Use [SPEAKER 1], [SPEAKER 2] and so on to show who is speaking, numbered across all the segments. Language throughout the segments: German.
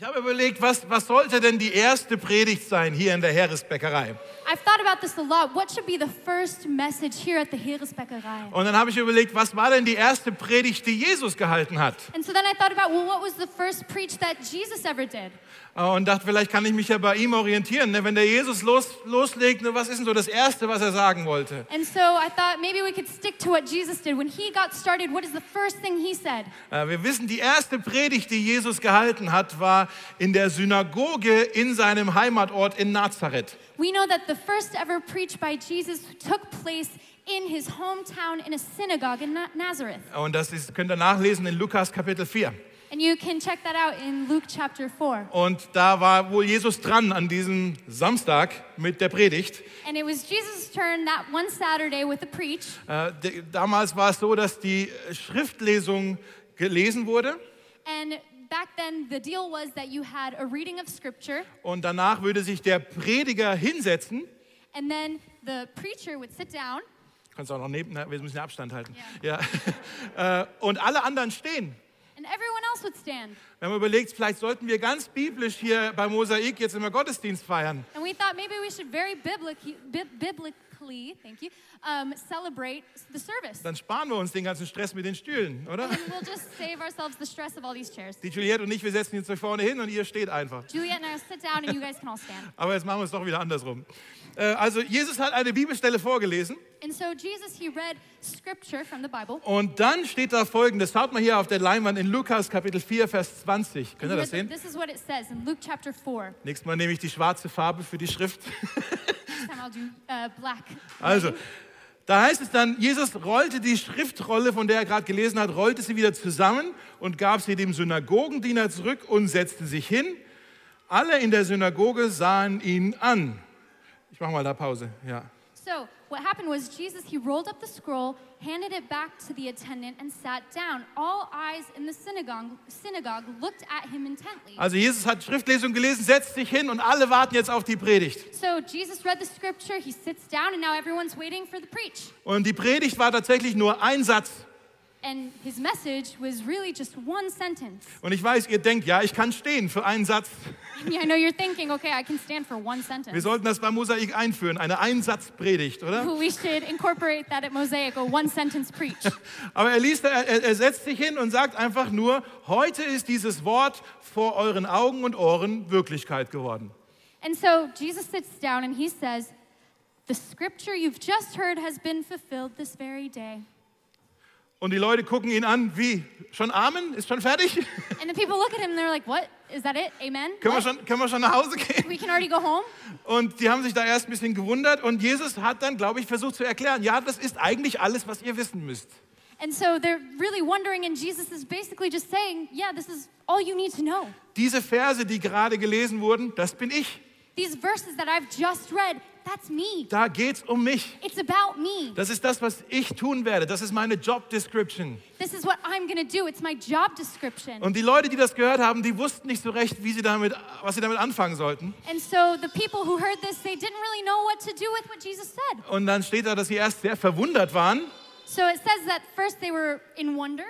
[SPEAKER 1] Ich habe überlegt, was, was sollte denn die erste Predigt sein hier in der Heeresbäckerei?
[SPEAKER 2] I've thought about this a lot. What should be the first message here at the Heeresbäckerei?
[SPEAKER 1] Und dann habe ich überlegt, was war denn die erste Predigt, die Jesus gehalten hat?
[SPEAKER 2] And so then I thought about, well, what was the first preach that Jesus ever did?
[SPEAKER 1] Äh, Und dachte, vielleicht kann ich mich ja bei ihm orientieren. ne? Wenn der Jesus los, loslegt, ne, was ist denn so das Erste, was er sagen wollte?
[SPEAKER 2] And so I thought maybe we could stick to what Jesus did. When he got started, what is the first thing he said?
[SPEAKER 1] Äh, Wir wissen, die erste Predigt, die Jesus gehalten hat, war in der Synagoge in seinem Heimatort in Nazareth.
[SPEAKER 2] We know that the first ever preach by Jesus took place in his hometown in a synagogue in Na- Nazareth.
[SPEAKER 1] Und das ist, könnt ihr nachlesen in Lukas Kapitel 4.
[SPEAKER 2] And you can check that out in Luke chapter 4.
[SPEAKER 1] Und da war wohl Jesus dran an diesem Samstag mit der Predigt.
[SPEAKER 2] And it was Jesus' turn that one Saturday with the preach.
[SPEAKER 1] Äh, de- Damals war es so, dass die Schriftlesung gelesen wurde
[SPEAKER 2] And back then, the deal was that you had a reading of scripture,
[SPEAKER 1] und danach würde sich der Prediger hinsetzen.
[SPEAKER 2] and then the preacher would sit down,
[SPEAKER 1] Kannst auch noch neben, wir müssen Abstand halten. Ja. Äh, Und alle anderen stehen.
[SPEAKER 2] and everyone.
[SPEAKER 1] Wenn man überlegt, vielleicht sollten wir ganz biblisch hier bei Mosaik jetzt immer Gottesdienst feiern.
[SPEAKER 2] And we thought maybe we should very biblically, bi- biblically thank you, um, celebrate the service.
[SPEAKER 1] Dann sparen wir uns den ganzen Stress mit den Stühlen, oder?
[SPEAKER 2] And we'll just save ourselves the stress of all these chairs.
[SPEAKER 1] Die Juliette und ich, wir setzen jetzt euch vorne hin und ihr steht einfach.
[SPEAKER 2] Juliet and I sit down, and you guys can all stand.
[SPEAKER 1] Aber jetzt machen wir es doch wieder andersrum. Äh, Also Jesus hat eine Bibelstelle vorgelesen
[SPEAKER 2] And so Jesus, he read scripture from the Bible.
[SPEAKER 1] und dann steht da folgendes. Schaut mal hier auf der Leinwand in Lukas Kapitel 4, Vers 20. Könnt ihr das sehen?
[SPEAKER 2] This is what it says in Luke chapter 4.
[SPEAKER 1] Nächstes Mal nehme ich die schwarze Farbe für die Schrift.
[SPEAKER 2] This time I'll do uh, black.
[SPEAKER 1] Also, da heißt es dann, Jesus rollte die Schriftrolle, von der er gerade gelesen hat, rollte sie wieder zusammen und gab sie dem Synagogendiener zurück und setzte sich hin. Alle in der Synagoge sahen ihn an. Ich mache mal da Pause. Ja.
[SPEAKER 2] So what happened was Jesus, he rolled up the scroll, handed it back to the attendant, and sat down. All eyes in the synagogue, synagogue looked at him intently.
[SPEAKER 1] Also Jesus hat Schriftlesung gelesen, setzt sich hin und alle warten jetzt auf die Predigt.
[SPEAKER 2] So Jesus read the scripture, he sits down, and now everyone's waiting for the preach.
[SPEAKER 1] Und die Predigt war tatsächlich nur ein Satz.
[SPEAKER 2] And his message was really just one sentence.
[SPEAKER 1] Und ich weiß, ihr denkt, ja, ich kann stehen für einen Satz.
[SPEAKER 2] Yeah, I know you're thinking, okay, I can stand for one
[SPEAKER 1] Wir
[SPEAKER 2] sentence.
[SPEAKER 1] sollten das bei Mosaik einführen, eine Einsatzpredigt, oder?
[SPEAKER 2] We should incorporate that at Mosaic, a one sentence preach.
[SPEAKER 1] Aber er, liest, er, er setzt sich hin und sagt einfach nur, heute ist dieses Wort vor euren Augen und Ohren Wirklichkeit geworden.
[SPEAKER 2] And so Jesus sits down and he says, The scripture you've just heard has been fulfilled this very day.
[SPEAKER 1] Und die Leute gucken ihn an, wie? Schon Amen? Ist schon fertig?
[SPEAKER 2] And the people look at him and they're like, What? Is that it? Amen?
[SPEAKER 1] können, wir schon, können wir schon nach Hause gehen?
[SPEAKER 2] We can already go home?
[SPEAKER 1] Und die haben sich da erst ein bisschen gewundert und Jesus hat dann, glaube ich, versucht zu erklären, ja, das ist eigentlich alles, was ihr wissen müsst.
[SPEAKER 2] And so they're really wondering, and Jesus is basically just saying, Yeah, this is all you need to know.
[SPEAKER 1] Diese Verse, die gerade gelesen wurden, das bin ich.
[SPEAKER 2] These verses that I've just read.
[SPEAKER 1] Da geht's um mich.
[SPEAKER 2] It's about me.
[SPEAKER 1] Das ist das, was ich tun werde. Das ist meine Job Description.
[SPEAKER 2] This is what I'm going to do. It's my job description.
[SPEAKER 1] Und die Leute, die das gehört haben, die wussten nicht so recht, wie sie damit, was sie damit anfangen sollten.
[SPEAKER 2] And so the people who heard this, they didn't really know what to do with what Jesus said.
[SPEAKER 1] Und dann steht da, dass sie erst sehr verwundert waren
[SPEAKER 2] So it says that first they were in wonder,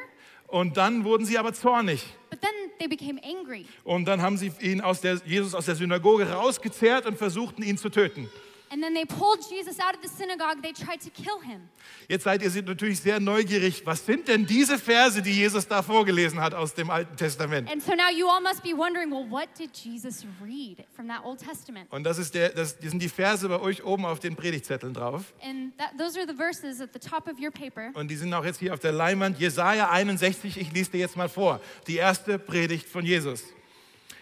[SPEAKER 1] und dann wurden sie aber zornig.
[SPEAKER 2] but then they became angry.
[SPEAKER 1] Und dann haben sie ihn aus der, Jesus aus der Synagoge rausgezerrt und versuchten, ihn zu töten.
[SPEAKER 2] And then they pulled Jesus out of the synagogue. They tried to kill him.
[SPEAKER 1] Jetzt seid ihr natürlich sehr neugierig. Was sind denn diese Verse, die Jesus da vorgelesen hat aus dem Alten Testament?
[SPEAKER 2] And so now you all must be wondering, well, what did Jesus read from that Old Testament?
[SPEAKER 1] Und das, ist der, das die sind die Verse bei euch oben auf den Predigtzetteln drauf.
[SPEAKER 2] And that, those are the verses at the top of your paper.
[SPEAKER 1] Und die sind auch jetzt hier auf der Leinwand. Jesaja 61, ich lese dir jetzt mal vor. Die erste Predigt von Jesus.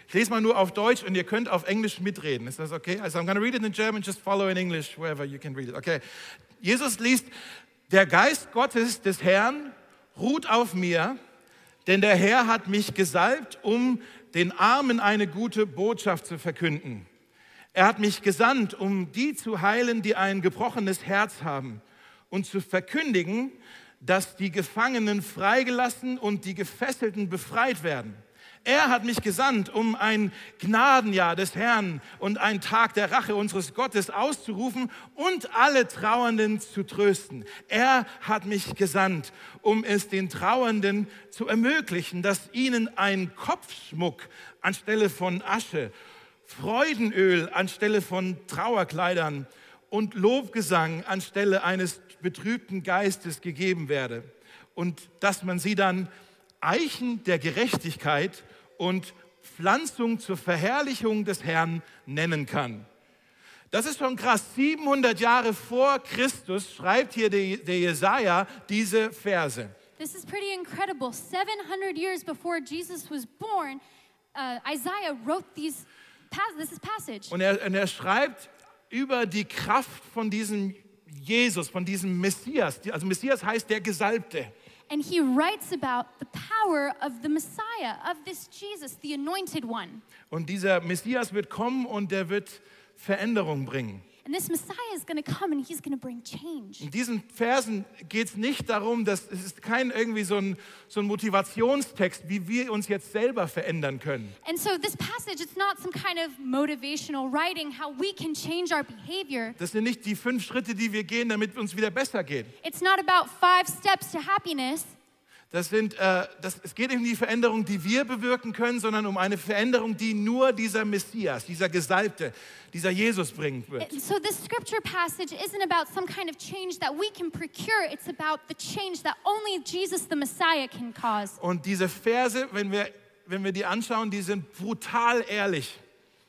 [SPEAKER 1] Ich lese mal nur auf Deutsch und ihr könnt auf Englisch mitreden. Ist das okay? Also I'm going to read it in German, just follow in English, wherever you can read it. Okay. Jesus liest, der Geist Gottes des Herrn ruht auf mir, denn der Herr hat mich gesalbt, um den Armen eine gute Botschaft zu verkünden. Er hat mich gesandt, um die zu heilen, die ein gebrochenes Herz haben und zu verkündigen, dass die Gefangenen freigelassen und die Gefesselten befreit werden. Er hat mich gesandt, um ein Gnadenjahr des Herrn und einen Tag der Rache unseres Gottes auszurufen und alle Trauernden zu trösten. Er hat mich gesandt, um es den Trauernden zu ermöglichen, dass ihnen ein Kopfschmuck anstelle von Asche, Freudenöl anstelle von Trauerkleidern und Lobgesang anstelle eines betrübten Geistes gegeben werde. Und dass man sie dann Eichen der Gerechtigkeit und Pflanzung zur Verherrlichung des Herrn nennen kann. Das ist schon krass. 700 Jahre vor Christus schreibt hier der, Jesaja diese Verse.
[SPEAKER 2] This is pretty incredible. 700 years before Jesus was born, uh, Isaiah wrote these this is passage.
[SPEAKER 1] Und er, und er schreibt über die Kraft von diesem Jesus, von diesem Messias. Also Messias heißt der Gesalbte.
[SPEAKER 2] And he writes about the power of the Messiah, of this Jesus, the anointed one.
[SPEAKER 1] Und dieser Messias wird kommen und der wird Veränderung bringen.
[SPEAKER 2] And this Messiah is going to come and he's going to bring change.
[SPEAKER 1] In diesen Versen geht es nicht darum, dass es ist kein irgendwie so ein, so ein Motivationstext, wie wir uns jetzt selber verändern können.
[SPEAKER 2] And so this passage, it's not some kind of motivational writing how we can change our behavior.
[SPEAKER 1] Das sind nicht die fünf Schritte, die wir gehen, damit es uns wieder besser geht.
[SPEAKER 2] It's not about five steps to happiness.
[SPEAKER 1] Das sind, äh, das, es geht nicht um die Veränderung, die wir bewirken können, sondern um eine Veränderung, die nur dieser Messias, dieser Gesalbte, dieser Jesus bringen wird.
[SPEAKER 2] So this scripture passage isn't about some kind of change that we can procure. It's about the change that only Jesus the Messiah can cause.
[SPEAKER 1] Und diese Verse, wenn wir, wenn wir die anschauen, die sind brutal ehrlich.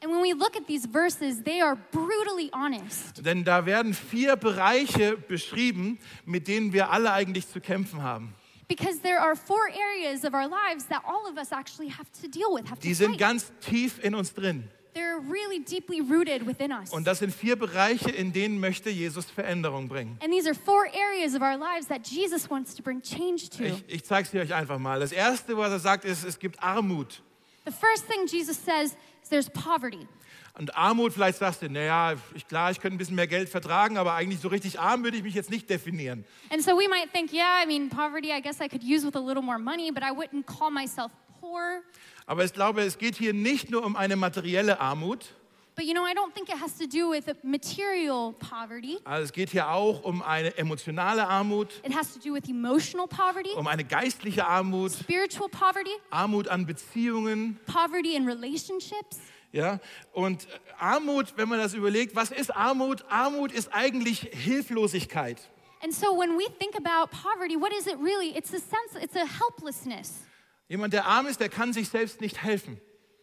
[SPEAKER 2] And when we look at these verses, they are brutally honest.
[SPEAKER 1] Denn da werden vier Bereiche beschrieben, mit denen wir alle eigentlich zu kämpfen haben.
[SPEAKER 2] Because there are four areas of our lives that all of us actually have to deal with, have
[SPEAKER 1] Die
[SPEAKER 2] to
[SPEAKER 1] sind
[SPEAKER 2] fight.
[SPEAKER 1] ganz tief in uns drin.
[SPEAKER 2] They're really deeply rooted within us.
[SPEAKER 1] Und das sind vier Bereiche, in denen möchte Jesus Veränderung bringen.
[SPEAKER 2] And these are four areas of our lives that Jesus wants to bring change to.
[SPEAKER 1] Ich, ich zeige es euch einfach mal. Das Erste, was er sagt, ist, es gibt Armut.
[SPEAKER 2] The first thing Jesus says there's poverty.
[SPEAKER 1] Und Armut, vielleicht sagst du, naja, ich, klar, ich könnte ein bisschen mehr Geld vertragen, aber eigentlich so richtig arm würde ich mich jetzt nicht definieren.
[SPEAKER 2] And so we might think, yeah, I mean, poverty, I guess I could use with a little more money, but I wouldn't call myself poor.
[SPEAKER 1] Aber ich glaube, es geht hier nicht nur um eine materielle Armut,
[SPEAKER 2] you know, I don't think it has to do with material poverty.
[SPEAKER 1] also es geht hier auch um eine emotionale Armut,
[SPEAKER 2] It has to do with emotional poverty,
[SPEAKER 1] um eine geistliche Armut,
[SPEAKER 2] spiritual poverty,
[SPEAKER 1] Armut an Beziehungen.
[SPEAKER 2] poverty in relationships.
[SPEAKER 1] Ja? Und Armut, wenn man das überlegt, was ist Armut? Armut ist eigentlich Hilflosigkeit.
[SPEAKER 2] And so when we think about poverty, what is it really? It's a sense, it's a helplessness.
[SPEAKER 1] Jemand, der arm ist, der kann sich selbst nicht helfen.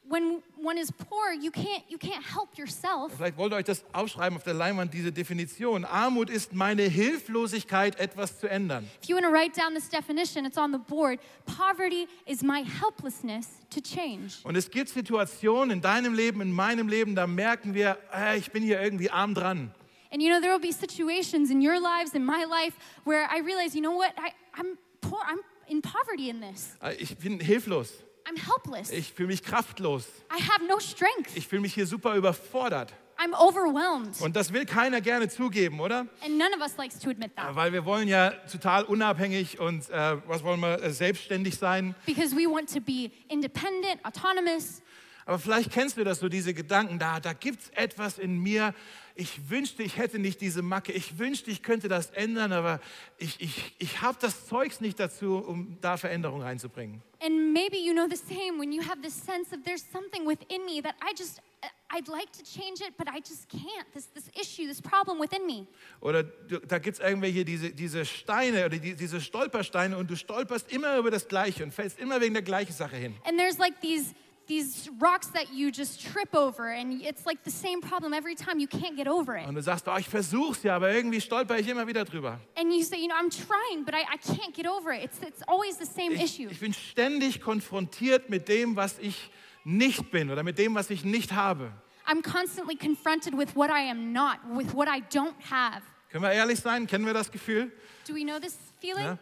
[SPEAKER 2] When one is poor, you can't you can't help yourself.
[SPEAKER 1] Vielleicht wollt ihr euch das aufschreiben auf der Leinwand, diese Definition. Armut ist meine Hilflosigkeit, etwas zu ändern.
[SPEAKER 2] If you want to write down this definition, it's on the board. Poverty is my helplessness to change.
[SPEAKER 1] Und es gibt Situationen in deinem Leben, in meinem Leben, da merken wir, äh, ich bin hier irgendwie arm dran.
[SPEAKER 2] And you know, there will be situations in your lives, in my life, where I realize, you know what, I, I'm poor, I'm in poverty in this.
[SPEAKER 1] Äh, Ich bin hilflos.
[SPEAKER 2] I'm helpless.
[SPEAKER 1] Ich fühle mich kraftlos.
[SPEAKER 2] I have no strength.
[SPEAKER 1] Ich fühle mich hier super überfordert.
[SPEAKER 2] I'm overwhelmed.
[SPEAKER 1] Und das will keiner gerne zugeben, oder?
[SPEAKER 2] And none of us likes to admit that.
[SPEAKER 1] Weil wir wollen ja total unabhängig und äh, was wollen wir, äh, selbstständig sein.
[SPEAKER 2] Because we want to be independent, autonomous.
[SPEAKER 1] Aber vielleicht kennst du das so, diese Gedanken, da, da gibt es etwas in mir. Ich wünschte, ich hätte nicht diese Macke. Ich wünschte, ich könnte das ändern, aber ich, ich, ich habe das Zeugs nicht dazu, um da Veränderung reinzubringen.
[SPEAKER 2] And maybe you know the same when you have this sense of there's something within me that I just, I'd like to change it, but I just can't. This, this issue, this problem within me.
[SPEAKER 1] Oder da gibt es irgendwelche diese, diese Steine oder die, diese Stolpersteine und du stolperst immer über das Gleiche und fällst immer wegen der gleichen Sache hin.
[SPEAKER 2] And there's like these these rocks that you just trip over and it's like the same problem every time you can't get over it
[SPEAKER 1] Und du sagst, oh, ich versuch's ja, aber irgendwie stolper ich immer wieder drüber.
[SPEAKER 2] and you say you know i'm trying but i, I can't get over it it's, it's always the same
[SPEAKER 1] Ich,
[SPEAKER 2] issue
[SPEAKER 1] ich bin ständig konfrontiert mit dem, was ich nicht bin oder mit dem, was ich nicht habe.
[SPEAKER 2] i'm constantly confronted with what i am not with what i don't have
[SPEAKER 1] Können wir ehrlich sein? Kennen wir das Gefühl?
[SPEAKER 2] do we know this feeling
[SPEAKER 1] Ja?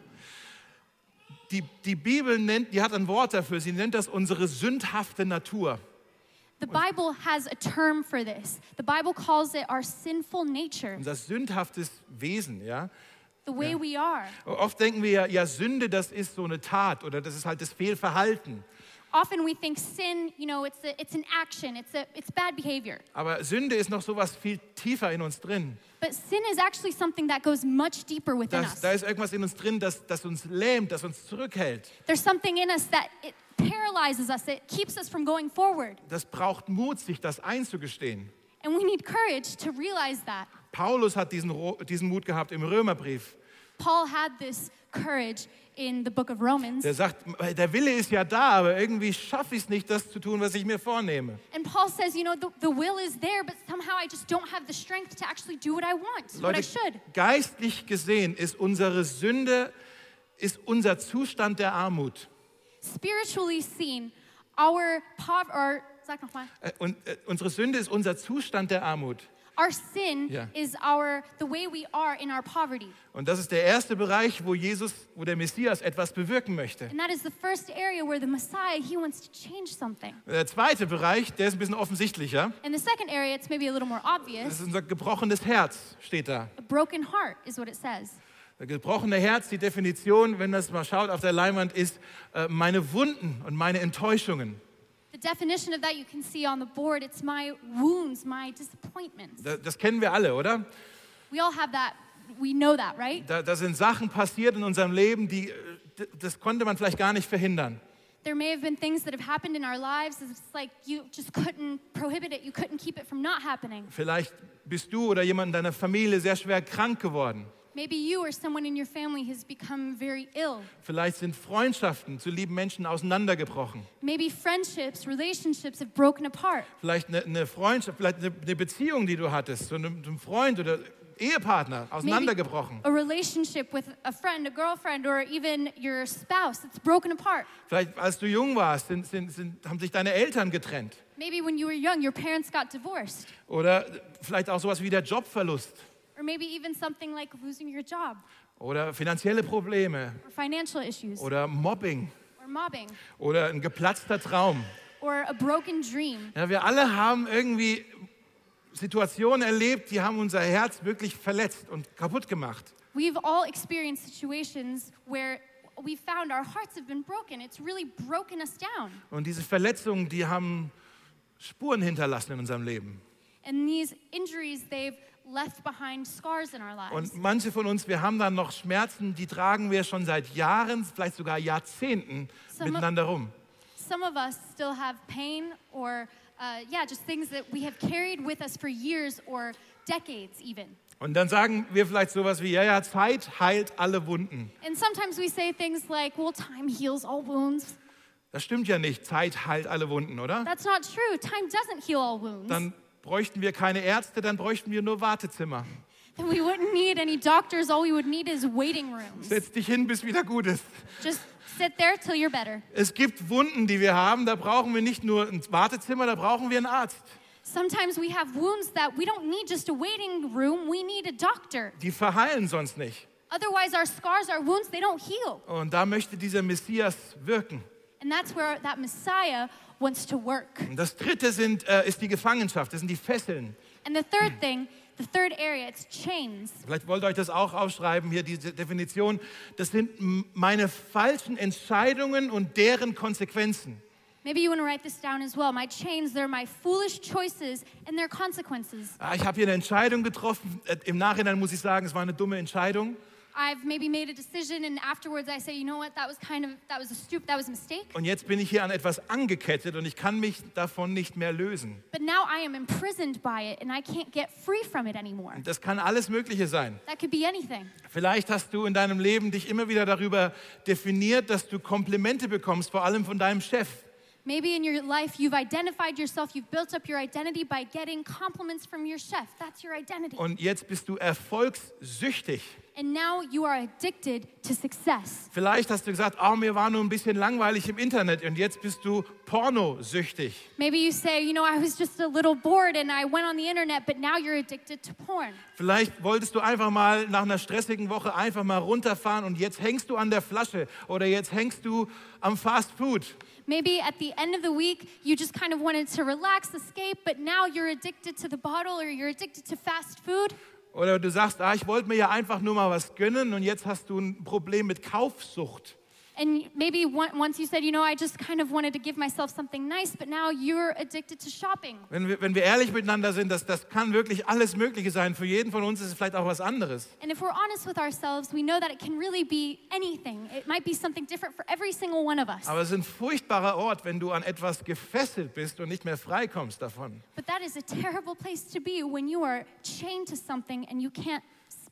[SPEAKER 1] Die, die Bibel nennt, die hat ein Wort dafür, sie nennt das unsere sündhafte Natur.
[SPEAKER 2] the bible has a term for this the bible calls it our sinful nature
[SPEAKER 1] Unser sündhaftes Wesen, ja.
[SPEAKER 2] the way we are
[SPEAKER 1] Oft denken wir ja, ja, Sünde, das ist so eine Tat oder das ist halt das Fehlverhalten.
[SPEAKER 2] Often we think sin, you know, it's, a, it's an action, it's, a, it's bad behavior.
[SPEAKER 1] Aber Sünde ist noch so was viel tiefer in uns drin.
[SPEAKER 2] But sin is actually something that goes much deeper within
[SPEAKER 1] Das,
[SPEAKER 2] us.
[SPEAKER 1] da ist irgendwas in uns drin, das, das uns lähmt, das uns zurückhält.
[SPEAKER 2] There's something in us that it paralyzes us, it keeps us from going forward.
[SPEAKER 1] Das braucht Mut, sich das einzugestehen.
[SPEAKER 2] And we need courage to realize that.
[SPEAKER 1] Paulus hat diesen, Ro- diesen Mut gehabt im Römerbrief.
[SPEAKER 2] Paul had this courage in the book of Romans.
[SPEAKER 1] Der sagt, der Wille ist ja da, aber irgendwie schaffe ich es nicht, das zu tun, was ich mir vornehme.
[SPEAKER 2] And Paul says, you know, the, the will is there, but somehow I just don't have the strength to actually do what I want, what I
[SPEAKER 1] Leute,
[SPEAKER 2] should.
[SPEAKER 1] geistlich gesehen ist unsere Sünde, ist unser Zustand der Armut.
[SPEAKER 2] Spiritually seen, our poverty, sag noch mal.
[SPEAKER 1] Äh, Und äh, unsere Sünde ist unser Zustand der Armut.
[SPEAKER 2] Our sin
[SPEAKER 1] Yeah.
[SPEAKER 2] is our the way we are in our poverty.
[SPEAKER 1] Und das ist der erste Bereich, wo Jesus, wo der Messias etwas bewirken möchte.
[SPEAKER 2] And that is the first area where the Messiah, he wants to change something.
[SPEAKER 1] Der zweite Bereich, der ist ein bisschen offensichtlicher.
[SPEAKER 2] In the second area, it's maybe a little more
[SPEAKER 1] Das
[SPEAKER 2] obvious.
[SPEAKER 1] ist unser gebrochenes Herz, steht da.
[SPEAKER 2] A broken heart is what it says.
[SPEAKER 1] Das gebrochene Herz, die Definition, wenn das mal schaut auf der Leinwand, ist äh, meine Wunden und meine Enttäuschungen.
[SPEAKER 2] Definition of that you can see on the board. It's my wounds, my disappointments.
[SPEAKER 1] Das, das kennen wir alle, oder?
[SPEAKER 2] We all have that. We know that, right?
[SPEAKER 1] Da, da sind Sachen passiert in unserem Leben, die, äh, das konnte man vielleicht gar nicht verhindern.
[SPEAKER 2] There may have been things that have happened in our lives. It's like you just couldn't prohibit it. You couldn't keep it from not happening.
[SPEAKER 1] Vielleicht bist du oder jemand in deiner Familie sehr schwer krank geworden.
[SPEAKER 2] Maybe you or someone in your family has become very ill.
[SPEAKER 1] Vielleicht sind Freundschaften zu lieben Menschen auseinandergebrochen.
[SPEAKER 2] Maybe friendships, relationships have broken apart.
[SPEAKER 1] Vielleicht eine, eine Freundschaft, vielleicht eine, eine Beziehung, die du hattest, zu einem, einem Freund oder Ehepartner,
[SPEAKER 2] Maybe
[SPEAKER 1] auseinandergebrochen.
[SPEAKER 2] a relationship with a friend, a girlfriend, or even your spouse that's broken apart.
[SPEAKER 1] Vielleicht, als du jung warst, sind, sind, sind, haben sich deine Eltern getrennt.
[SPEAKER 2] Maybe when you were young, your parents got divorced.
[SPEAKER 1] Oder vielleicht auch sowas wie der Jobverlust
[SPEAKER 2] Or maybe even something like losing your job,
[SPEAKER 1] oder finanzielle Probleme
[SPEAKER 2] or financial issues,
[SPEAKER 1] oder Mobbing
[SPEAKER 2] or mobbing,
[SPEAKER 1] oder ein geplatzter Traum.
[SPEAKER 2] or a broken dream.
[SPEAKER 1] Ja, wir alle haben irgendwie Situationen erlebt, die haben unser Herz wirklich verletzt und kaputt gemacht.
[SPEAKER 2] We've all experienced situations where we found our hearts have been broken. It's really broken us down.
[SPEAKER 1] Und diese Verletzungen, die haben Spuren hinterlassen in unserem Leben.
[SPEAKER 2] And these injuries, they've left behind scars in our lives.
[SPEAKER 1] Und manche von uns, wir haben dann noch Schmerzen, die tragen wir schon seit Jahren, vielleicht sogar Jahrzehnten
[SPEAKER 2] Some of-
[SPEAKER 1] miteinander rum.
[SPEAKER 2] Some of us still have pain or, uh, yeah, just things that we have carried with us for years or decades, even.
[SPEAKER 1] Und dann sagen wir vielleicht sowas wie, ja, ja, Zeit heilt alle Wunden.
[SPEAKER 2] And sometimes we say things like, well, time heals all wounds.
[SPEAKER 1] Das stimmt ja nicht, Zeit heilt alle Wunden, oder?
[SPEAKER 2] That's not true. Time doesn't heal all wounds.
[SPEAKER 1] Dann bräuchten wir keine Ärzte, dann bräuchten wir nur Wartezimmer.
[SPEAKER 2] Then we wouldn't need any doctors. All we would need is waiting rooms.
[SPEAKER 1] Setz dich hin, bis wieder gut ist.
[SPEAKER 2] Just sit there till you're better.
[SPEAKER 1] Es gibt Wunden, die wir haben, da brauchen wir nicht nur ein Wartezimmer, da brauchen wir einen Arzt.
[SPEAKER 2] Sometimes we have wounds that we don't need just a waiting room, we need a doctor.
[SPEAKER 1] Die verheilen sonst nicht.
[SPEAKER 2] Otherwise, our scars, our wounds, they don't heal.
[SPEAKER 1] Und da möchte dieser Messias wirken.
[SPEAKER 2] And that's where that Messiah wants to work.
[SPEAKER 1] Und das dritte sind, äh, ist die Gefangenschaft, das sind die Fesseln.
[SPEAKER 2] And the third thing, the third area, it's chains.
[SPEAKER 1] Vielleicht wollt ihr euch das auch aufschreiben, hier diese Definition. Das sind meine falschen Entscheidungen und deren Konsequenzen.
[SPEAKER 2] Maybe you want to write this down as well. My chains, they're my foolish choices and their consequences.
[SPEAKER 1] Ah, Ich habe hier eine Entscheidung getroffen. Äh, Im Nachhinein muss ich sagen, es war eine dumme Entscheidung.
[SPEAKER 2] I've maybe made a decision and afterwards I say, you know what, that was kind of, that was a stupid, that was a mistake.
[SPEAKER 1] Und jetzt bin ich hier an etwas angekettet und ich kann mich davon nicht mehr lösen.
[SPEAKER 2] But now I am imprisoned by it and I can't get free from it anymore.
[SPEAKER 1] Das kann alles Mögliche sein.
[SPEAKER 2] That could be anything.
[SPEAKER 1] Vielleicht hast du in deinem Leben dich immer wieder darüber definiert, dass du Komplimente bekommst, vor allem von deinem Chef.
[SPEAKER 2] Maybe in your life you've identified yourself, you've built up your identity by getting compliments from your chef. That's your identity.
[SPEAKER 1] Und jetzt bist du erfolgssüchtig.
[SPEAKER 2] And now you are addicted to success.
[SPEAKER 1] Vielleicht hast du gesagt, oh, mir war nur ein bisschen langweilig im Internet und jetzt bist du pornosüchtig.
[SPEAKER 2] Maybe you say, you know, I was just a little bored and I went on the internet, but now you're addicted to porn.
[SPEAKER 1] Vielleicht wolltest du einfach mal nach einer stressigen Woche einfach mal runterfahren und jetzt hängst du an der Flasche oder jetzt hängst du am Fast Food.
[SPEAKER 2] Maybe at the end of the week, you just kind of wanted to relax, escape, but now you're addicted to the bottle or you're addicted to fast food.
[SPEAKER 1] Oder du sagst, ah, ich wollte mir ja einfach nur mal was gönnen und jetzt hast du ein Problem mit Kaufsucht.
[SPEAKER 2] And maybe once you said, you know, I just kind of wanted to give myself something nice, but now you're addicted to shopping.
[SPEAKER 1] Wenn wir, wenn wir ehrlich miteinander sind, das, das kann wirklich alles Mögliche sein. Für jeden von uns ist es vielleicht auch was anderes.
[SPEAKER 2] And if we're honest with ourselves, we know that it can really be anything. It might be something different for every single one of us.
[SPEAKER 1] Aber es ist ein furchtbarer Ort, wenn du an etwas gefesselt bist und nicht mehr freikommst davon.
[SPEAKER 2] But that is a terrible place to be when you are chained to something and you can't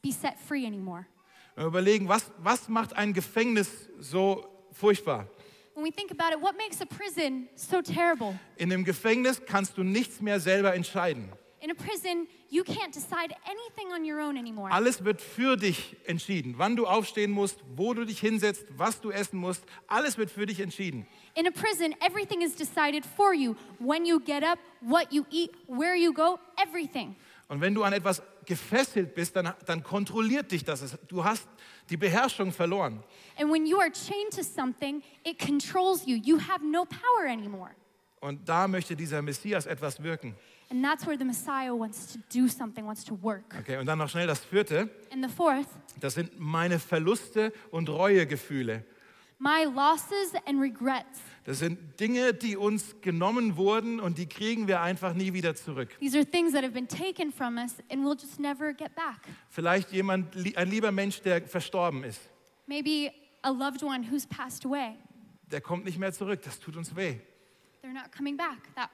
[SPEAKER 2] be set free anymore.
[SPEAKER 1] Wir überlegen, was, was macht ein Gefängnis so furchtbar?
[SPEAKER 2] When we think about it, what makes a prison so terrible?
[SPEAKER 1] In dem Gefängnis kannst du nichts mehr selber entscheiden.
[SPEAKER 2] In a prison, you can't decide anything on your own anymore.
[SPEAKER 1] Alles wird für dich entschieden. Wann du aufstehen musst, wo du dich hinsetzt, was du essen musst, alles wird für dich entschieden.
[SPEAKER 2] In a prison, everything is decided for you. When you get up, what you eat, where you go, everything.
[SPEAKER 1] Und wenn du an etwas gefesselt bist, dann, dann kontrolliert dich das. Du hast die Beherrschung verloren.
[SPEAKER 2] And when you are chained to something, it controls you. You have no power anymore.
[SPEAKER 1] Und da möchte dieser Messias etwas wirken.
[SPEAKER 2] And that's where the Messiah wants to do something, wants to work.
[SPEAKER 1] Okay, und dann noch schnell das vierte.
[SPEAKER 2] And the fourth,
[SPEAKER 1] Das sind meine Verluste und Reuegefühle.
[SPEAKER 2] My losses and regrets.
[SPEAKER 1] Das sind Dinge, die uns genommen wurden und die kriegen wir einfach nie wieder zurück.
[SPEAKER 2] These are things that have been taken from us and we'll just never get back.
[SPEAKER 1] Vielleicht jemand, ein lieber Mensch, der verstorben ist,
[SPEAKER 2] Maybe a loved one who's passed away.
[SPEAKER 1] der kommt nicht mehr zurück. Das tut uns weh.
[SPEAKER 2] They're not coming back. That.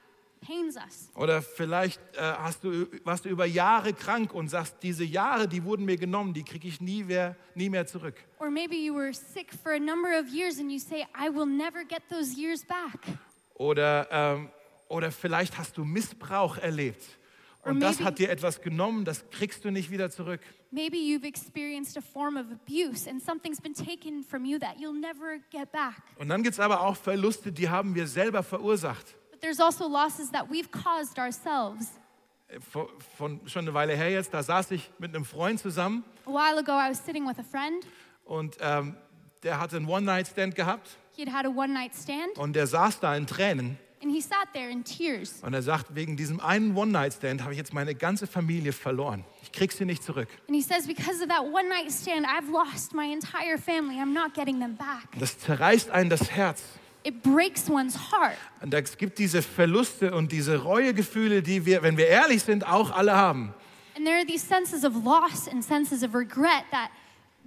[SPEAKER 1] Oder vielleicht äh, hast du, warst du über Jahre krank und sagst, diese Jahre, die wurden mir genommen, die kriege ich nie mehr, nie mehr zurück.
[SPEAKER 2] Or maybe you were sick for a number of years and you say, I will never get those years back.
[SPEAKER 1] Oder, ähm, oder vielleicht hast du Missbrauch erlebt. Und das
[SPEAKER 2] maybe-
[SPEAKER 1] hat dir etwas genommen, das kriegst du nicht wieder zurück.
[SPEAKER 2] Maybe you've experienced a form of abuse and something's been taken from you that you'll never get back.
[SPEAKER 1] Und dann gibt es aber auch Verluste, die haben wir selber verursacht.
[SPEAKER 2] There's also losses that we've caused ourselves.
[SPEAKER 1] Von, von schon eine Weile her jetzt, da saß ich mit einem Freund zusammen
[SPEAKER 2] A while ago, I was sitting with a friend.
[SPEAKER 1] und ähm, der hatte einen One-Night-Stand gehabt
[SPEAKER 2] He had a one night stand
[SPEAKER 1] und der saß da in Tränen
[SPEAKER 2] and he sat there in tears.
[SPEAKER 1] und er sagt, wegen diesem einen One-Night-Stand habe ich jetzt meine ganze Familie verloren. Ich krieg sie nicht zurück.
[SPEAKER 2] And he says, Because of that one night stand, I've lost my entire family. I'm not getting them back.
[SPEAKER 1] Das zerreißt einen das Herz.
[SPEAKER 2] It breaks one's heart.
[SPEAKER 1] Und es gibt diese Verluste und diese Reuegefühle, die wir, wenn wir ehrlich sind, auch alle haben.
[SPEAKER 2] And there are these senses of loss and senses of regret that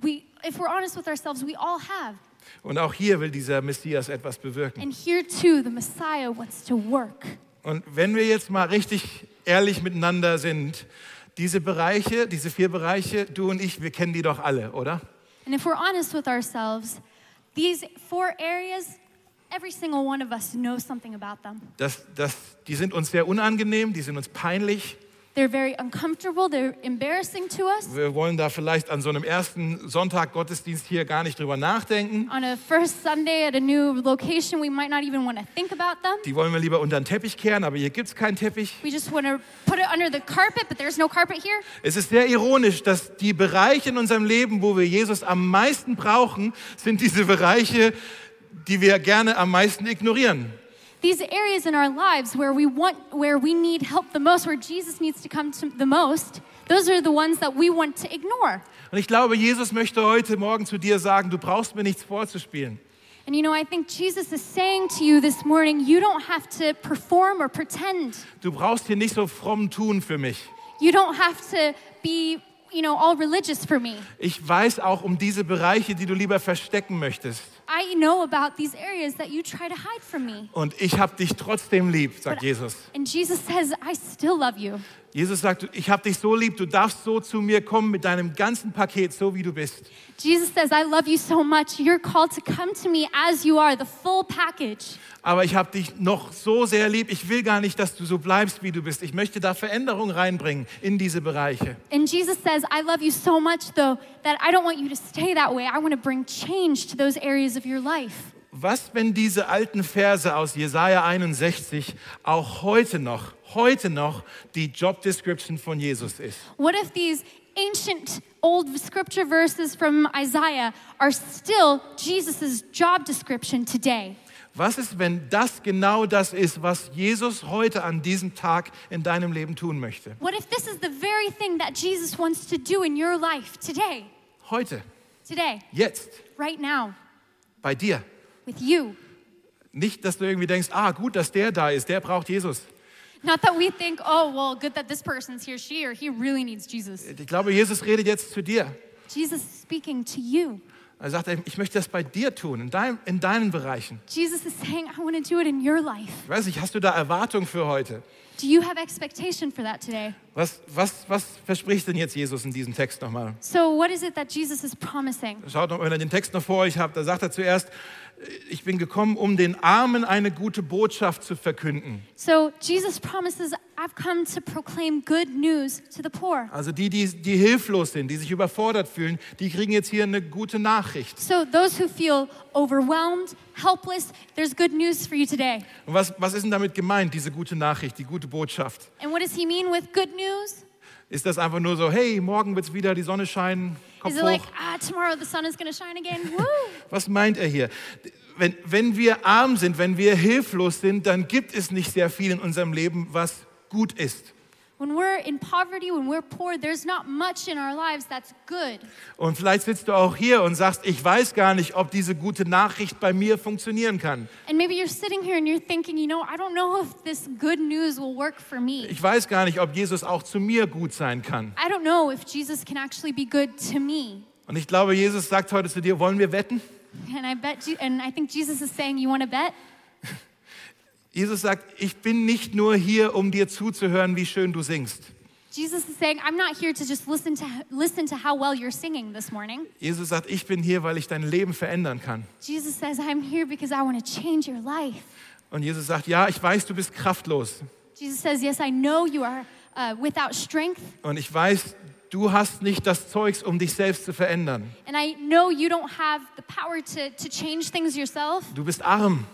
[SPEAKER 2] we, if we're honest with ourselves, we all have.
[SPEAKER 1] Und auch hier will dieser Messias etwas bewirken.
[SPEAKER 2] And here too, the Messiah wants to work.
[SPEAKER 1] Und wenn wir jetzt mal richtig ehrlich miteinander sind, diese Bereiche, diese vier Bereiche, du und ich, wir kennen die doch alle, oder?
[SPEAKER 2] And if we're honest with ourselves, these four areas, every single one of us knows something about them.
[SPEAKER 1] Das, das, die sind uns sehr unangenehm, die sind uns peinlich.
[SPEAKER 2] They're very uncomfortable, they're embarrassing to us.
[SPEAKER 1] Wir wollen da vielleicht an so einem ersten Sonntag Gottesdienst hier gar nicht drüber nachdenken.
[SPEAKER 2] On a first Sunday at a new location, we might not even want to think about them.
[SPEAKER 1] Die wollen wir lieber unter den Teppich kehren, aber hier gibt es keinen Teppich.
[SPEAKER 2] We just want to put it under the carpet, but there's no carpet here.
[SPEAKER 1] Es ist sehr ironisch, dass die Bereiche in unserem Leben, wo wir Jesus am meisten brauchen, sind diese Bereiche, die wir gerne am meisten ignorieren.
[SPEAKER 2] These areas in our lives where we want, where we need help the most, where Jesus needs to come to the most, those are the ones that we want to ignore.
[SPEAKER 1] Und ich glaube, Jesus möchte heute Morgen zu dir sagen, du brauchst mir nichts vorzuspielen.
[SPEAKER 2] And you know, I think Jesus is saying to you this morning, you don't have to perform or pretend.
[SPEAKER 1] Du brauchst hier nicht so fromm tun für mich.
[SPEAKER 2] You don't have to be, you know, all religious for me.
[SPEAKER 1] Ich weiß auch um diese Bereiche, die du lieber verstecken möchtest.
[SPEAKER 2] I know about these areas that you try to hide from me.
[SPEAKER 1] Und ich habe dich trotzdem lieb, sagt Jesus.
[SPEAKER 2] And Jesus says, I still love you.
[SPEAKER 1] Jesus sagt, ich habe dich so lieb, du darfst so zu mir kommen mit deinem ganzen Paket, so wie du bist.
[SPEAKER 2] Jesus says, I love you so much. You're called to come to me as you are, the full package.
[SPEAKER 1] Aber ich habe dich noch so sehr lieb, ich will gar nicht, dass du so bleibst, wie du bist. Ich möchte da Veränderung reinbringen in diese Bereiche.
[SPEAKER 2] And Jesus says, I love you so much, though, that I don't want you to stay that way. I want to bring change to those areas of your life.
[SPEAKER 1] Was, wenn diese alten Verse aus Jesaja 61 auch heute noch, heute noch die Job Description von Jesus ist?
[SPEAKER 2] What if these ancient old scripture verses from Isaiah are still Jesus' job description today?
[SPEAKER 1] Was ist, wenn das genau das ist, was Jesus heute an diesem Tag in deinem Leben tun möchte?
[SPEAKER 2] What if this is the very thing that Jesus wants to do in your life today?
[SPEAKER 1] Heute,
[SPEAKER 2] Today,
[SPEAKER 1] jetzt.
[SPEAKER 2] right now.
[SPEAKER 1] Bei dir.
[SPEAKER 2] with you.
[SPEAKER 1] Nicht, dass du irgendwie denkst, ah, gut, dass der da ist, der braucht Jesus.
[SPEAKER 2] Not that we think, oh, well, good that this person's here, she or he really needs Jesus.
[SPEAKER 1] Ich glaube, Jesus redet jetzt zu dir.
[SPEAKER 2] Jesus is speaking to you.
[SPEAKER 1] Er sagt, ich möchte das bei dir tun, in, dein, in deinen Bereichen.
[SPEAKER 2] Jesus is saying, I want to do it in your life.
[SPEAKER 1] Ich weiß nicht, hast du da Erwartungen für heute?
[SPEAKER 2] Do you have expectation for that today?
[SPEAKER 1] Was, was, was verspricht denn jetzt Jesus in diesem Text nochmal?
[SPEAKER 2] So, what is it that Jesus is promising?
[SPEAKER 1] Schaut noch, wenn ihr den Text noch vor euch habt, da sagt er zuerst, ich bin gekommen, um den Armen eine gute Botschaft zu verkünden.
[SPEAKER 2] So, Jesus promises, I've come to proclaim good news to the poor.
[SPEAKER 1] Also die, die, die hilflos sind, die sich überfordert fühlen, die kriegen jetzt hier eine gute Nachricht.
[SPEAKER 2] So, those who feel overwhelmed, helpless, there's good news for you today.
[SPEAKER 1] Und was, was ist denn damit gemeint, diese gute Nachricht, die gute Botschaft?
[SPEAKER 2] And what does he mean with good news?
[SPEAKER 1] Ist das einfach nur so, hey, morgen wird es wieder die Sonne scheinen, Kopf
[SPEAKER 2] Is it
[SPEAKER 1] hoch?
[SPEAKER 2] like, ah, tomorrow the sun is going to shine again? Woo!
[SPEAKER 1] Was meint er hier? Wenn, wenn wir arm sind, wenn wir hilflos sind, dann gibt es nicht sehr viel in unserem Leben, was gut ist.
[SPEAKER 2] When we're in poverty, when we're poor, there's not much in our lives that's good.
[SPEAKER 1] Und vielleicht sitzt du auch hier und sagst, ich weiß gar nicht, ob diese gute Nachricht bei mir funktionieren kann.
[SPEAKER 2] And maybe you're sitting here and you're thinking, you know, I don't know if this good news will work for me.
[SPEAKER 1] Ich weiß gar nicht, ob Jesus auch zu mir gut sein kann.
[SPEAKER 2] I don't know if Jesus can actually be good to me.
[SPEAKER 1] Und ich glaube, Jesus sagt heute zu dir, wollen wir wetten?
[SPEAKER 2] And I bet and I think Jesus is saying, you want to bet?
[SPEAKER 1] Jesus sagt, ich bin nicht nur hier, um dir zuzuhören, wie schön du singst.
[SPEAKER 2] Jesus is saying, I'm not here to just listen to listen to how well you're singing this morning.
[SPEAKER 1] Jesus sagt, ich bin hier, weil ich dein Leben verändern kann.
[SPEAKER 2] Jesus says, I'm here because I want to change your life.
[SPEAKER 1] Und Jesus sagt, ja, ich weiß, du bist kraftlos.
[SPEAKER 2] Jesus says, Yes, I know you are uh, without strength,
[SPEAKER 1] Und ich weiß, du hast nicht das Zeugs, um dich selbst zu verändern.
[SPEAKER 2] and I know you don't have the power to, to change things yourself.
[SPEAKER 1] Du bist arm,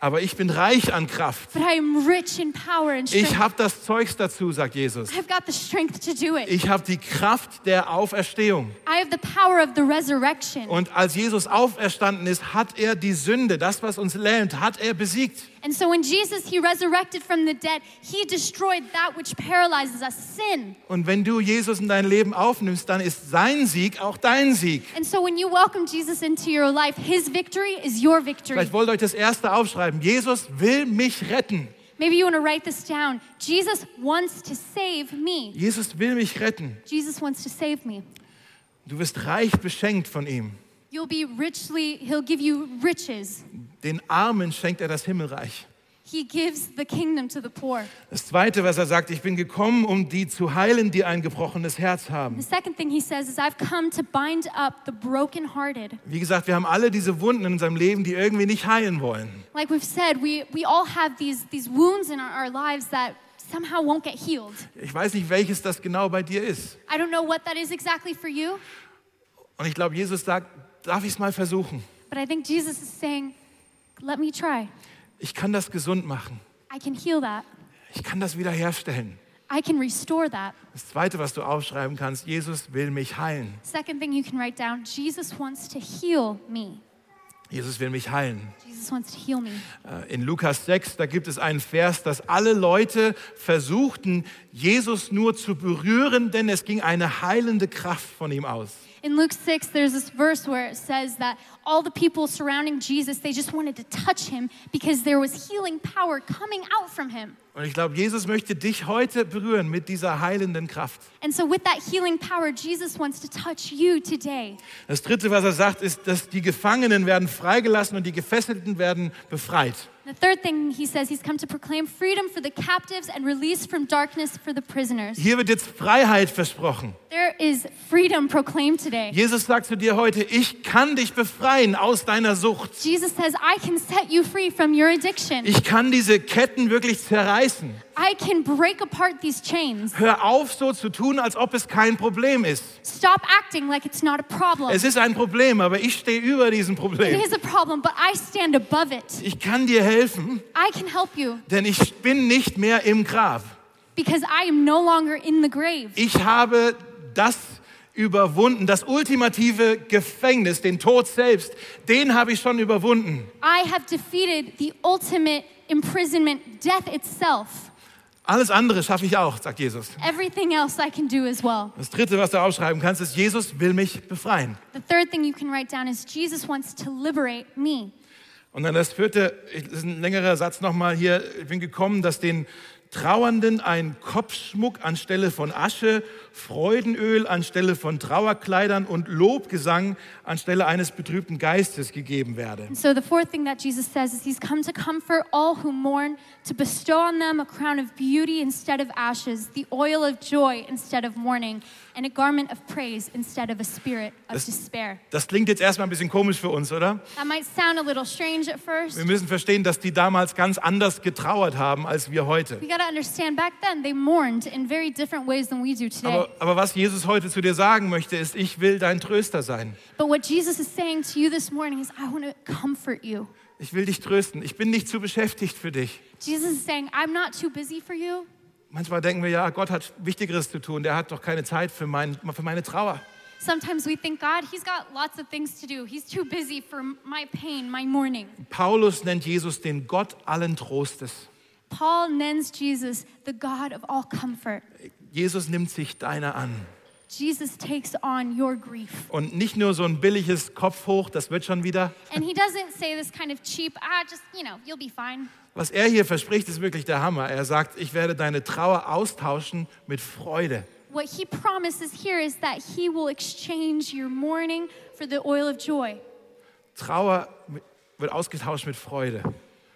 [SPEAKER 1] aber ich bin reich an Kraft.
[SPEAKER 2] but I am rich in power and
[SPEAKER 1] Ich
[SPEAKER 2] strength.
[SPEAKER 1] habe das Zeugs dazu, sagt Jesus.
[SPEAKER 2] I've got the strength to do it.
[SPEAKER 1] Ich habe die Kraft der Auferstehung.
[SPEAKER 2] I have the power of the resurrection.
[SPEAKER 1] Und als Jesus auferstanden ist, hat er die Sünde, das, was uns lähmt, hat er besiegt.
[SPEAKER 2] And so when Jesus he resurrected from the dead, he destroyed that which paralyzes us, sin.
[SPEAKER 1] Und wenn du Jesus in dein Leben aufnimmst, dann ist sein Sieg auch dein Sieg.
[SPEAKER 2] And so when you welcome Jesus into your life, his victory is your victory.
[SPEAKER 1] Vielleicht wollt euch das erste aufschreiben. Jesus will mich retten.
[SPEAKER 2] Maybe you want to write this down. Jesus wants to save me.
[SPEAKER 1] Jesus will mich retten.
[SPEAKER 2] Jesus wants to save me.
[SPEAKER 1] Du wirst reich beschenkt von ihm.
[SPEAKER 2] You'll be richly, he'll give you riches.
[SPEAKER 1] Den Armen schenkt er das Himmelreich.
[SPEAKER 2] He gives the kingdom to the poor.
[SPEAKER 1] Das Zweite, was er sagt, ich bin gekommen, um die zu heilen, die ein gebrochenes Herz haben.
[SPEAKER 2] The second thing he says is, I've come to bind up the brokenhearted.
[SPEAKER 1] Wie gesagt, wir haben alle diese Wunden in unserem Leben, die irgendwie nicht heilen wollen.
[SPEAKER 2] Like we've said, we, we all have these, these wounds in our, our lives that somehow won't get healed.
[SPEAKER 1] Ich weiß nicht, welches das genau bei dir ist.
[SPEAKER 2] I don't know what that is exactly for you,
[SPEAKER 1] Und ich glaube, Jesus sagt, darf ich es mal versuchen?
[SPEAKER 2] but I think Jesus is saying, let me try.
[SPEAKER 1] Ich kann das gesund machen.
[SPEAKER 2] I can heal that.
[SPEAKER 1] Ich kann das wiederherstellen.
[SPEAKER 2] I can restore that.
[SPEAKER 1] Das Zweite, was du aufschreiben kannst, Jesus will mich heilen.
[SPEAKER 2] Second thing you can write down, Jesus wants to heal me.
[SPEAKER 1] Jesus will mich heilen.
[SPEAKER 2] Jesus wants to heal me.
[SPEAKER 1] Äh, In Lukas 6, da gibt es einen Vers, dass alle Leute versuchten, Jesus nur zu berühren, denn es ging eine heilende Kraft von ihm aus.
[SPEAKER 2] In Luke 6, there's this verse where it says that all the people surrounding Jesus, they just wanted to touch him because there was healing power coming out from him.
[SPEAKER 1] Und ich glaube, Jesus möchte dich heute berühren mit dieser heilenden Kraft.
[SPEAKER 2] And so, with that healing power, Jesus wants to touch you today.
[SPEAKER 1] Das Dritte, was er sagt, ist, dass die Gefangenen werden freigelassen und die Gefesselten werden befreit.
[SPEAKER 2] The third thing he says, he's come to proclaim freedom for the captives and release from darkness for the prisoners.
[SPEAKER 1] Hier wird jetzt Freiheit versprochen.
[SPEAKER 2] There is freedom proclaimed today.
[SPEAKER 1] Jesus sagt zu dir heute, ich kann dich befreien aus deiner Sucht.
[SPEAKER 2] Jesus says, I can set you free from your addiction.
[SPEAKER 1] Ich kann diese Ketten wirklich zerreißen.
[SPEAKER 2] I can break apart these chains.
[SPEAKER 1] Hör auf, so zu tun, als ob es kein Problem ist.
[SPEAKER 2] Stop acting like it's not a problem.
[SPEAKER 1] Es ist ein Problem, aber ich stehe über diesem
[SPEAKER 2] It
[SPEAKER 1] Problem.
[SPEAKER 2] is a problem, but I stand above it.
[SPEAKER 1] Ich kann dir helfen,
[SPEAKER 2] I can help you
[SPEAKER 1] denn ich bin nicht mehr im Grab.
[SPEAKER 2] because I am no longer in the grave.
[SPEAKER 1] Ich habe das überwunden, das ultimative Gefängnis, den Tod selbst, den habe ich schon überwunden.
[SPEAKER 2] I have defeated the ultimate imprisonment, death itself.
[SPEAKER 1] Alles andere schaffe ich auch, sagt Jesus.
[SPEAKER 2] Everything else I can do as well.
[SPEAKER 1] Das dritte, was du aufschreiben kannst, ist, Jesus will mich befreien.
[SPEAKER 2] The third thing you can write down is Jesus wants to liberate me.
[SPEAKER 1] Und dann das vierte, das ist ein längerer Satz nochmal hier. Ich bin gekommen, dass den Trauernden ein Kopfschmuck anstelle von Asche, Freudenöl anstelle von Trauerkleidern und Lobgesang anstelle eines betrübten Geistes gegeben werde.
[SPEAKER 2] So the fourth thing that Jesus says is he's come to comfort all who mourn, to bestow on them a crown of beauty instead of ashes, the oil of joy instead of mourning, and a garment of praise instead of a spirit of
[SPEAKER 1] Das-
[SPEAKER 2] despair.
[SPEAKER 1] Das klingt jetzt erstmal ein bisschen komisch für uns, oder?
[SPEAKER 2] That might sound a little strange at first.
[SPEAKER 1] Wir müssen verstehen, dass die damals ganz anders getrauert haben als wir heute.
[SPEAKER 2] We got to understand back then they mourned in very different ways than we do today.
[SPEAKER 1] Aber, aber was Jesus heute zu dir sagen möchte, ist, ich will dein Tröster sein.
[SPEAKER 2] but what Jesus is saying to you this morning is, I want to comfort you.
[SPEAKER 1] Ich will dich trösten. Ich bin nicht zu beschäftigt für dich.
[SPEAKER 2] Jesus is saying, I'm not too busy for you.
[SPEAKER 1] Manchmal denken wir, ja, Gott hat Wichtigeres zu tun. Der hat doch keine Zeit für, mein, für meine Trauer.
[SPEAKER 2] Sometimes we think, God, He's got lots of things to do. He's too busy for my pain, my mourning.
[SPEAKER 1] Paulus nennt Jesus den Gott allen Trostes.
[SPEAKER 2] Paul names Jesus the God of all comfort.
[SPEAKER 1] Jesus nimmt sich deiner an.
[SPEAKER 2] Jesus takes on your grief.
[SPEAKER 1] Und nicht nur so ein billiges Kopf hoch, das wird schon wieder.
[SPEAKER 2] And He doesn't say this kind of cheap, ah, just, you know, you'll be fine.
[SPEAKER 1] Was er hier verspricht, ist wirklich der Hammer. Er sagt, ich werde deine Trauer austauschen mit Freude.
[SPEAKER 2] What He promises here is that He will exchange your mourning for the oil of joy.
[SPEAKER 1] Trauer wird ausgetauscht mit Freude.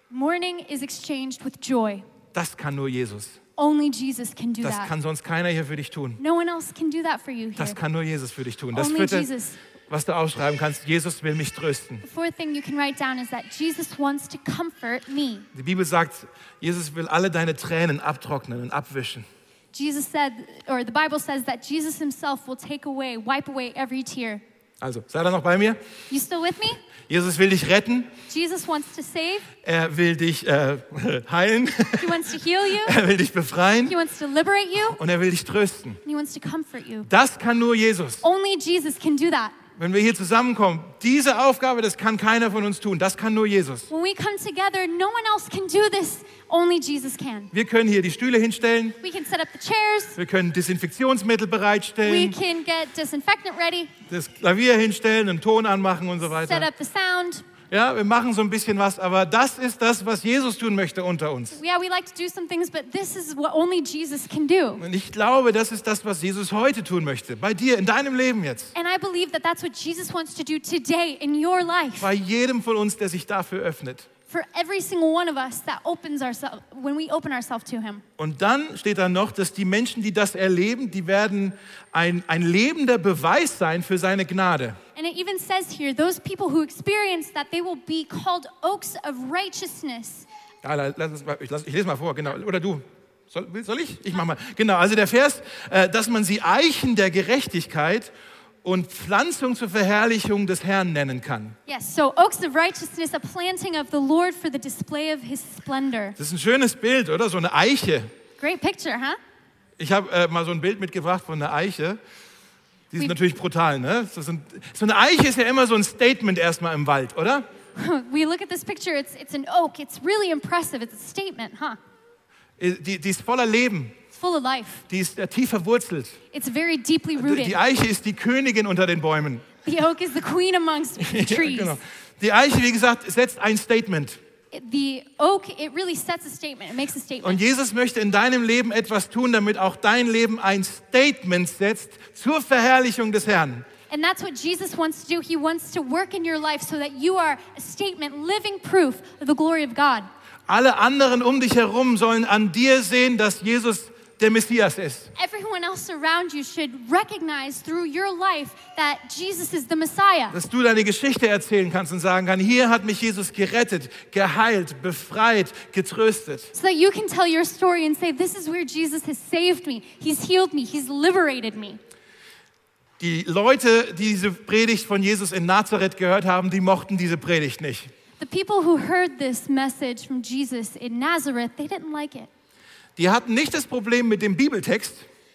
[SPEAKER 2] Mourning is exchanged with joy.
[SPEAKER 1] Das kann nur Jesus.
[SPEAKER 2] Only Jesus can do
[SPEAKER 1] Das
[SPEAKER 2] that.
[SPEAKER 1] kann sonst keiner hier für dich tun.
[SPEAKER 2] No one else can do that for you here.
[SPEAKER 1] Das kann nur Jesus für dich tun. Das
[SPEAKER 2] Only Jesus.
[SPEAKER 1] Was du aufschreiben kannst, Jesus will mich trösten.
[SPEAKER 2] The fourth thing you can write down is that Jesus wants to comfort me.
[SPEAKER 1] Die Bibel sagt, Jesus will alle deine Tränen abtrocknen und abwischen.
[SPEAKER 2] Jesus said, or the Bible says that Jesus himself will take away, wipe away every tear.
[SPEAKER 1] Also, seid ihr noch bei mir?
[SPEAKER 2] You still with me?
[SPEAKER 1] Jesus will dich retten,
[SPEAKER 2] Jesus wants to save,
[SPEAKER 1] er will dich äh, heilen,
[SPEAKER 2] he wants to heal you,
[SPEAKER 1] er will dich befreien
[SPEAKER 2] he wants to liberate you,
[SPEAKER 1] und er will dich trösten.
[SPEAKER 2] and he wants to comfort you.
[SPEAKER 1] Das kann nur Jesus.
[SPEAKER 2] Only Jesus can do that.
[SPEAKER 1] Wenn wir hier zusammenkommen, diese Aufgabe, das kann keiner von uns tun. Das kann nur Jesus.
[SPEAKER 2] When we come together, no one else can do this. Only Jesus can.
[SPEAKER 1] Wir können hier die Stühle hinstellen,
[SPEAKER 2] We can set up the chairs,
[SPEAKER 1] wir können Desinfektionsmittel
[SPEAKER 2] we
[SPEAKER 1] bereitstellen,
[SPEAKER 2] can get disinfectant ready,
[SPEAKER 1] das Klavier hinstellen, einen Ton anmachen und so
[SPEAKER 2] set
[SPEAKER 1] weiter.
[SPEAKER 2] up the sound.
[SPEAKER 1] Ja, wir machen so ein bisschen was, aber das ist das, was Jesus tun möchte unter uns.
[SPEAKER 2] Yeah, we like to do some things, but this is what only Jesus can do.
[SPEAKER 1] Und ich glaube, das ist das, was Jesus heute tun möchte. Bei dir, in deinem Leben jetzt.
[SPEAKER 2] And I believe that that's what Jesus wants to do today in your life.
[SPEAKER 1] Bei jedem von uns, der sich dafür öffnet.
[SPEAKER 2] For every single one of us that opens ourselves, when we open ourselves to Him.
[SPEAKER 1] Und dann steht da noch, dass die Menschen, die das erleben, die werden ein, ein lebender Beweis sein für seine Gnade.
[SPEAKER 2] And it even says here, those people who experience that, they will be called oaks of righteousness.
[SPEAKER 1] Ja, la- lass ich, lass, ich lese mal vor, genau. Oder du. Soll, soll ich? Ich mach mal. Genau, also der Vers, äh, dass man sie Eichen der Gerechtigkeit und Pflanzung zur Verherrlichung des Herrn nennen kann.
[SPEAKER 2] Yes, so oaks of righteousness, a planting of the Lord for the display of His splendor.
[SPEAKER 1] Das ist ein schönes Bild, oder? So eine Eiche.
[SPEAKER 2] Great picture, huh?
[SPEAKER 1] Ich habe äh, mal so ein Bild mitgebracht von einer Eiche. Die ist natürlich brutal, ne? So, ein, so eine Eiche ist ja immer so ein Statement erstmal im Wald, oder?
[SPEAKER 2] we look at this picture, it's, it's an oak. It's really impressive. It's a statement, huh?
[SPEAKER 1] Äh, Die, die ist voller Leben,
[SPEAKER 2] full of life.
[SPEAKER 1] die ist äh, tief verwurzelt.
[SPEAKER 2] It's very deeply
[SPEAKER 1] Die,
[SPEAKER 2] rooted.
[SPEAKER 1] die Eiche ist die Königin unter den Bäumen.
[SPEAKER 2] The oak is the queen amongst the
[SPEAKER 1] Ja,
[SPEAKER 2] trees.
[SPEAKER 1] genau. Die Eiche, wie gesagt, setzt ein Statement.
[SPEAKER 2] The oak, it really sets a statement. It makes a statement.
[SPEAKER 1] Und Jesus möchte in deinem Leben etwas tun, damit auch dein Leben ein Statement setzt zur Verherrlichung des Herrn.
[SPEAKER 2] And that's what Jesus wants to do. He wants to work in your life so that you are a statement, living proof of the glory of God.
[SPEAKER 1] Alle anderen um dich herum sollen an dir sehen, dass Jesus der Messias ist.
[SPEAKER 2] Everyone else around you should recognize through your life that Jesus is the Messiah.
[SPEAKER 1] Dass du deine Geschichte erzählen kannst und sagen kannst, hier hat mich Jesus gerettet, geheilt, befreit, getröstet.
[SPEAKER 2] So that you can tell your story and say, This is where Jesus has saved me. He's healed me. He's liberated me.
[SPEAKER 1] Die Leute, die diese Predigt von Jesus in Nazareth gehört haben, die mochten diese Predigt nicht.
[SPEAKER 2] The people who heard this message from Jesus in Nazareth, they didn't like it.
[SPEAKER 1] Die hatten nicht das Problem mit dem Bibeltext,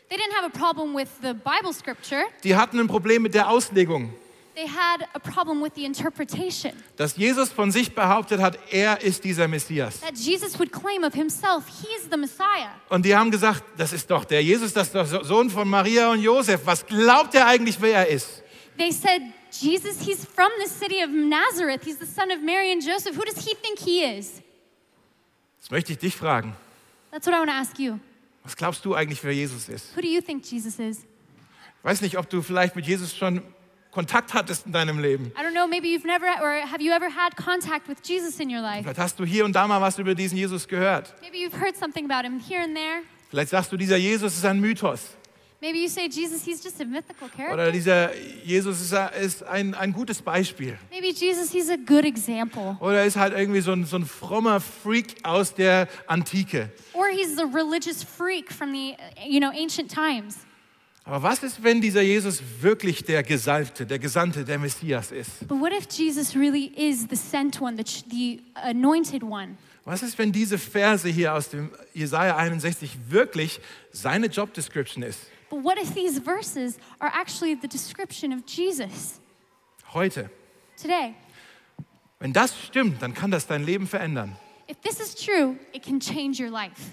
[SPEAKER 2] They didn't have a problem with the Bible scripture.
[SPEAKER 1] die hatten ein Problem mit der Auslegung.
[SPEAKER 2] They had a problem with the interpretation
[SPEAKER 1] Dass Jesus von sich behauptet hat, er ist dieser Messias.
[SPEAKER 2] that Jesus would claim of himself, he's the Messiah.
[SPEAKER 1] Und die haben gesagt, das ist doch der Jesus, das ist So- Sohn von Maria und Josef. Was glaubt er eigentlich, wer er ist?
[SPEAKER 2] They said, Jesus, he's from the city of Nazareth. He's the son of Mary and Joseph. Who does he think he is?
[SPEAKER 1] Jetzt möchte ich dich fragen.
[SPEAKER 2] That's what I want to ask you.
[SPEAKER 1] Was glaubst du eigentlich, wer Jesus ist?
[SPEAKER 2] Who do you think Jesus is?
[SPEAKER 1] Ich weiß nicht, ob du vielleicht mit Jesus schon Kontakt hattest in deinem Leben.
[SPEAKER 2] I don't know, maybe you've never, or have you ever had contact with Jesus in your life?
[SPEAKER 1] Vielleicht hast du hier und da mal was über diesen Jesus gehört.
[SPEAKER 2] Maybe you've heard something about him here and there.
[SPEAKER 1] Vielleicht sagst du, dieser Jesus ist ein Mythos.
[SPEAKER 2] Maybe you say, Jesus, he's just a mythical character.
[SPEAKER 1] Oder dieser Jesus ist, ist ein, ein gutes Beispiel.
[SPEAKER 2] Maybe Jesus, he's a good example.
[SPEAKER 1] Oder ist halt irgendwie so ein, so ein frommer Freak aus der Antike.
[SPEAKER 2] Or he's a religious freak from the, you know, ancient times.
[SPEAKER 1] Aber was ist, wenn dieser Jesus wirklich der Gesalbte, der Gesandte, der Messias ist?
[SPEAKER 2] But what if Jesus really is the sent one, the, the anointed one?
[SPEAKER 1] Was ist, wenn diese Verse hier aus dem Jesaja 61 wirklich seine Job Description ist?
[SPEAKER 2] But what if these verses are actually the description of Jesus
[SPEAKER 1] Heute.
[SPEAKER 2] today?
[SPEAKER 1] Wenn das stimmt, dann kann das dein Leben verändern.
[SPEAKER 2] If this is true, it can change your life.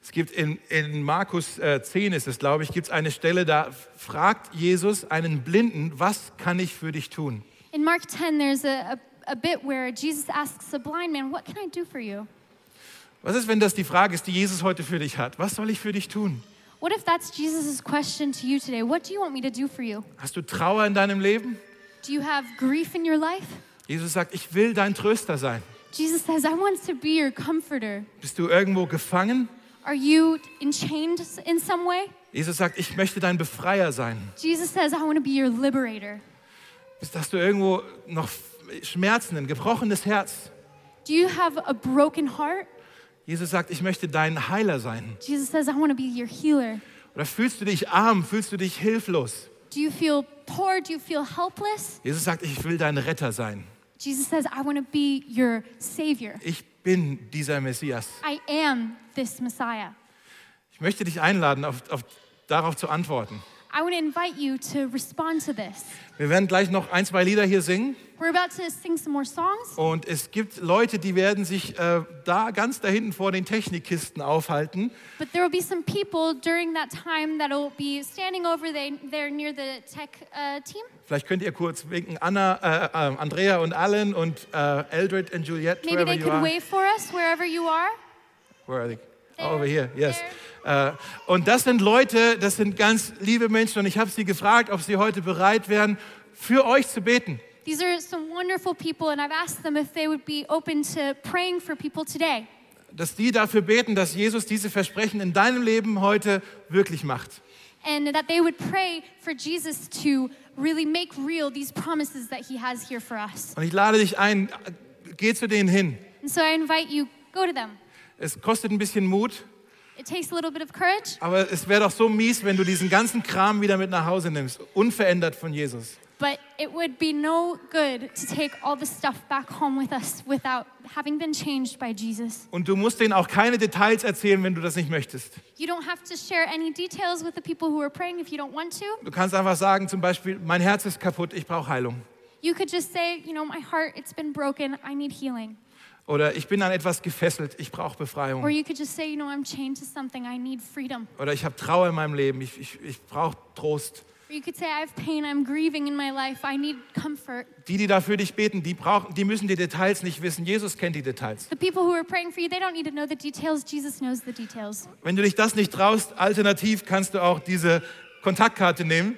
[SPEAKER 1] Es gibt in, in Markus äh, 10 ist es, glaube ich, gibt es eine Stelle, da fragt Jesus einen Blinden, was kann ich für dich tun?
[SPEAKER 2] In Mark 10, there's a, a, a bit where Jesus asks a blind man, What can I do for you?
[SPEAKER 1] Was ist, wenn das die Frage ist, die Jesus heute für dich hat? Was soll ich für dich tun?
[SPEAKER 2] What if that's Jesus' question to you today? What do you want me to do for you?
[SPEAKER 1] Hast du Trauer in deinem Leben?
[SPEAKER 2] Do you have grief in your life?
[SPEAKER 1] Jesus sagt, ich will dein Tröster sein.
[SPEAKER 2] Jesus says, I want to be your comforter.
[SPEAKER 1] Bist du irgendwo gefangen?
[SPEAKER 2] Are you enchained in some way?
[SPEAKER 1] Jesus sagt, ich möchte dein Befreier sein.
[SPEAKER 2] Jesus says, I want to be your liberator.
[SPEAKER 1] Bist, hast du irgendwo noch Schmerzen, ein gebrochenes Herz?
[SPEAKER 2] Do you have a broken heart?
[SPEAKER 1] Jesus sagt, ich möchte dein Heiler sein.
[SPEAKER 2] Jesus says, I want to be your healer.
[SPEAKER 1] Oder fühlst du dich arm? Fühlst du dich hilflos?
[SPEAKER 2] Do you feel poor? Do you feel helpless?
[SPEAKER 1] Jesus sagt, ich will dein Retter sein.
[SPEAKER 2] Jesus says, I want to be your savior.
[SPEAKER 1] Ich bin dieser Messias.
[SPEAKER 2] I am this Messiah.
[SPEAKER 1] Ich möchte dich einladen, auf, auf, darauf zu antworten.
[SPEAKER 2] I want to invite you to respond to this.
[SPEAKER 1] Wir werden gleich noch ein, zwei Lieder hier singen.
[SPEAKER 2] We're about to sing some more songs,
[SPEAKER 1] Und es gibt Leute, die werden sich äh, da ganz da hinten vor den Technikkisten aufhalten.
[SPEAKER 2] but there will be some people during that time that'll be standing over there, near the tech uh, team.
[SPEAKER 1] Vielleicht könnt ihr kurz winken. Anna, äh, äh, Andrea und Alan und äh, Eldred und Juliette,
[SPEAKER 2] Maybe they could wave for us wherever you are.
[SPEAKER 1] Where are they? Oh, over here, yes. Äh, und das sind Leute, das sind ganz liebe Menschen und ich habe sie gefragt, ob sie heute bereit wären, für euch zu beten.
[SPEAKER 2] These are some wonderful people, and I've asked them if they would be open to praying for people today.
[SPEAKER 1] Dass die dafür beten, dass Jesus diese Versprechen in deinem Leben heute wirklich macht.
[SPEAKER 2] And that they would pray for Jesus to really make real these promises that he has here for us.
[SPEAKER 1] Und ich lade dich ein, geh zu denen hin.
[SPEAKER 2] And so I invite you, go to them.
[SPEAKER 1] Es kostet ein bisschen Mut,
[SPEAKER 2] It takes a little bit of courage,
[SPEAKER 1] aber es wäre doch so mies, wenn du diesen ganzen Kram wieder mit nach Hause nimmst, unverändert von Jesus.
[SPEAKER 2] But it would be no good to take all the stuff back home with us without having been changed by Jesus.
[SPEAKER 1] Und du musst denen auch keine Details erzählen, wenn du das nicht möchtest.
[SPEAKER 2] You don't have to share any details with the people who are praying if you don't want to.
[SPEAKER 1] Du kannst einfach sagen, zum Beispiel, mein Herz ist kaputt, ich brauche Heilung.
[SPEAKER 2] You could just say, you know, my heart, it's been broken, I need healing.
[SPEAKER 1] Oder ich bin an etwas gefesselt, ich brauche
[SPEAKER 2] Or
[SPEAKER 1] Befreiung.
[SPEAKER 2] you could just say, you know, I'm chained to something, I need freedom.
[SPEAKER 1] Oder ich habe Trauer in meinem Leben, ich, ich, ich brauche Trost.
[SPEAKER 2] Or you could say, I have pain, I'm grieving in my life, I need comfort.
[SPEAKER 1] Die, die da für dich beten, die, brauchen, die müssen die Details nicht wissen. Jesus kennt die Details.
[SPEAKER 2] The people who are praying for you, they don't need to know the details, Jesus knows the details.
[SPEAKER 1] Wenn du dich das nicht traust, alternativ kannst du auch diese Kontaktkarte nehmen.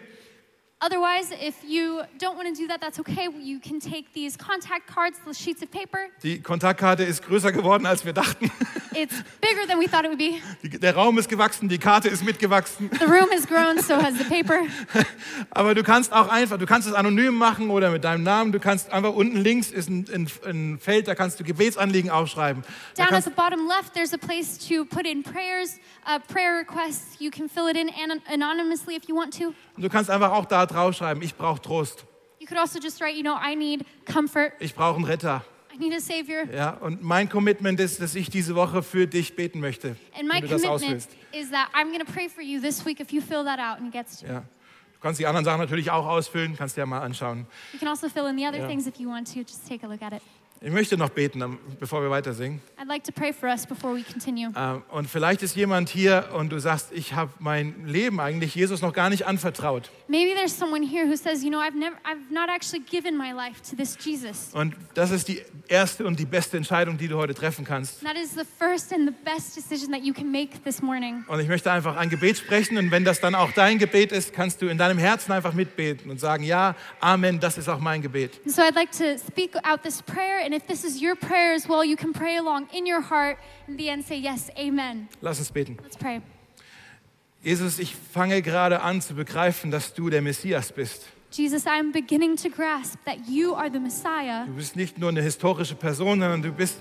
[SPEAKER 2] Otherwise, if you don't want to do that, that's okay. You can take these contact cards, the sheets of paper.
[SPEAKER 1] Die Kontaktkarte ist größer geworden, als wir dachten.
[SPEAKER 2] It's bigger than we thought it would be.
[SPEAKER 1] Die, der Raum ist gewachsen, die Karte ist mitgewachsen.
[SPEAKER 2] The room has grown, so has the paper.
[SPEAKER 1] Aber du kannst auch einfach, du kannst es anonym machen oder mit deinem Namen. Du kannst einfach unten links ist ein, ein, ein Feld, da kannst du Gebetsanliegen aufschreiben. Da
[SPEAKER 2] Down at the bottom left, there's a place to put in prayers, uh, prayer requests. You can fill it in an- anonymously if you want to.
[SPEAKER 1] Du kannst einfach auch da draufschreiben, ich brauche Trost,
[SPEAKER 2] You could also just write, you know, I need comfort,
[SPEAKER 1] ich brauche einen Retter.
[SPEAKER 2] I need a savior.
[SPEAKER 1] Ja, und mein Commitment ist, dass ich diese Woche für dich beten möchte,
[SPEAKER 2] And my
[SPEAKER 1] wenn du das
[SPEAKER 2] commitment
[SPEAKER 1] ausfüllst.
[SPEAKER 2] is that I'm going to pray for you this week if you fill that out and it gets to you.
[SPEAKER 1] Ja. Du Du kannst die anderen Sachen natürlich auch ausfüllen, kannst dir ja mal anschauen.
[SPEAKER 2] You can also fill in the other
[SPEAKER 1] Yeah.
[SPEAKER 2] things if you want to. Just take a look at it.
[SPEAKER 1] Ich möchte noch beten, bevor wir weiter singen.
[SPEAKER 2] I'd like to pray for us before we continue.
[SPEAKER 1] Ähm, Und vielleicht ist jemand hier und du sagst, ich habe mein Leben eigentlich Jesus noch gar nicht anvertraut.
[SPEAKER 2] Maybe there's someone here who says, you know, I've never, I've not actually given my life to this Jesus.
[SPEAKER 1] Und das ist die erste und die beste Entscheidung, die du heute treffen kannst.
[SPEAKER 2] That is the first and the best decision that you can make this morning.
[SPEAKER 1] Und ich möchte einfach ein Gebet sprechen und wenn das dann auch dein Gebet ist, kannst du in deinem Herzen einfach mitbeten und sagen, ja, Amen, das ist auch mein Gebet.
[SPEAKER 2] And so I'd like to speak out this prayer, and if this is your prayer as well, you can pray along in your heart. And the end, say, Yes, Amen.
[SPEAKER 1] Lass uns beten.
[SPEAKER 2] Let's pray.
[SPEAKER 1] Jesus, ich fange gerade an zu begreifen, dass du der Messias bist.
[SPEAKER 2] Jesus, I'm beginning to grasp that you are the Messiah.
[SPEAKER 1] Du bist nicht nur eine historische Person, sondern du bist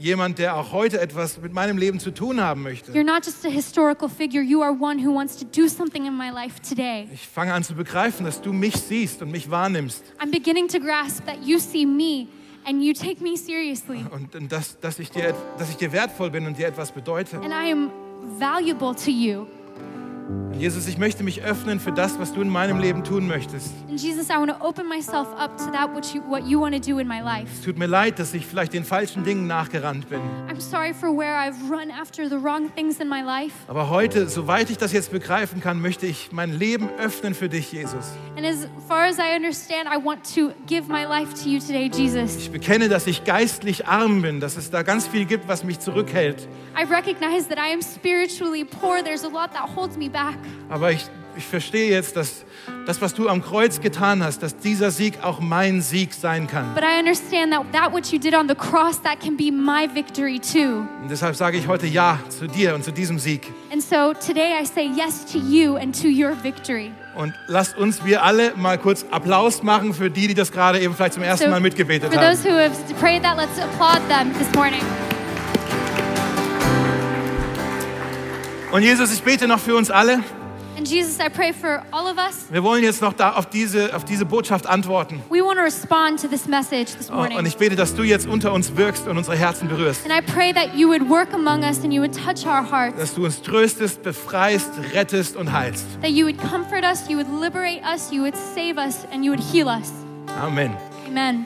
[SPEAKER 1] jemand, der auch heute etwas mit meinem Leben zu tun haben möchte.
[SPEAKER 2] You're not just a historical figure, you are one who wants to do something in my life today.
[SPEAKER 1] Ich fange an zu begreifen, dass du mich siehst und mich wahrnimmst
[SPEAKER 2] I'm beginning to grasp that you see me and you take me seriously.
[SPEAKER 1] und, und dass, dass, ich dir, dass ich dir wertvoll bin und dir etwas bedeute.
[SPEAKER 2] And I am valuable to you.
[SPEAKER 1] Jesus, ich möchte mich öffnen für das, was du in meinem Leben tun möchtest.
[SPEAKER 2] And Jesus, I want to open myself up to that which you, what you want to do in my life.
[SPEAKER 1] Es tut mir leid, dass ich vielleicht den falschen Dingen nachgerannt bin.
[SPEAKER 2] I'm sorry for where I've run after the wrong things in my life.
[SPEAKER 1] Aber heute, soweit ich das jetzt begreifen kann, möchte ich mein Leben öffnen für dich, Jesus.
[SPEAKER 2] And as far as I understand, I want to give my life to you today, Jesus.
[SPEAKER 1] Ich bekenne, dass ich geistlich arm bin, dass es da ganz viel gibt, was mich zurückhält.
[SPEAKER 2] I recognize that I am spiritually poor. There's a lot that holds me back.
[SPEAKER 1] Aber ich, ich verstehe jetzt, dass das, was du am Kreuz getan hast, dass dieser Sieg auch mein Sieg sein kann.
[SPEAKER 2] But I understand that that which you did on the cross, that can be my victory too.
[SPEAKER 1] Und deshalb sage ich heute Ja zu dir und zu diesem Sieg.
[SPEAKER 2] And so today I say yes to you and to your victory.
[SPEAKER 1] Und lasst uns wir alle mal kurz Applaus machen für die, die das gerade eben vielleicht zum ersten
[SPEAKER 2] So
[SPEAKER 1] Mal mitgebetet
[SPEAKER 2] for
[SPEAKER 1] haben.
[SPEAKER 2] those who have prayed that, let's applaud them this morning.
[SPEAKER 1] Und Jesus, ich bete noch für uns alle.
[SPEAKER 2] And Jesus, I pray for all of us.
[SPEAKER 1] Wir wollen jetzt noch da auf diese, auf diese Botschaft antworten.
[SPEAKER 2] We want to respond to this message this
[SPEAKER 1] Und
[SPEAKER 2] morning.
[SPEAKER 1] ich bete, dass du jetzt unter uns wirkst und unsere Herzen berührst.
[SPEAKER 2] And I pray that you would work among us and you would touch our hearts,
[SPEAKER 1] Dass du uns tröstest, befreist, rettest und heilst.
[SPEAKER 2] that you would comfort us, you would liberate us, you would save us, and you would heal us.
[SPEAKER 1] Amen.
[SPEAKER 2] Amen.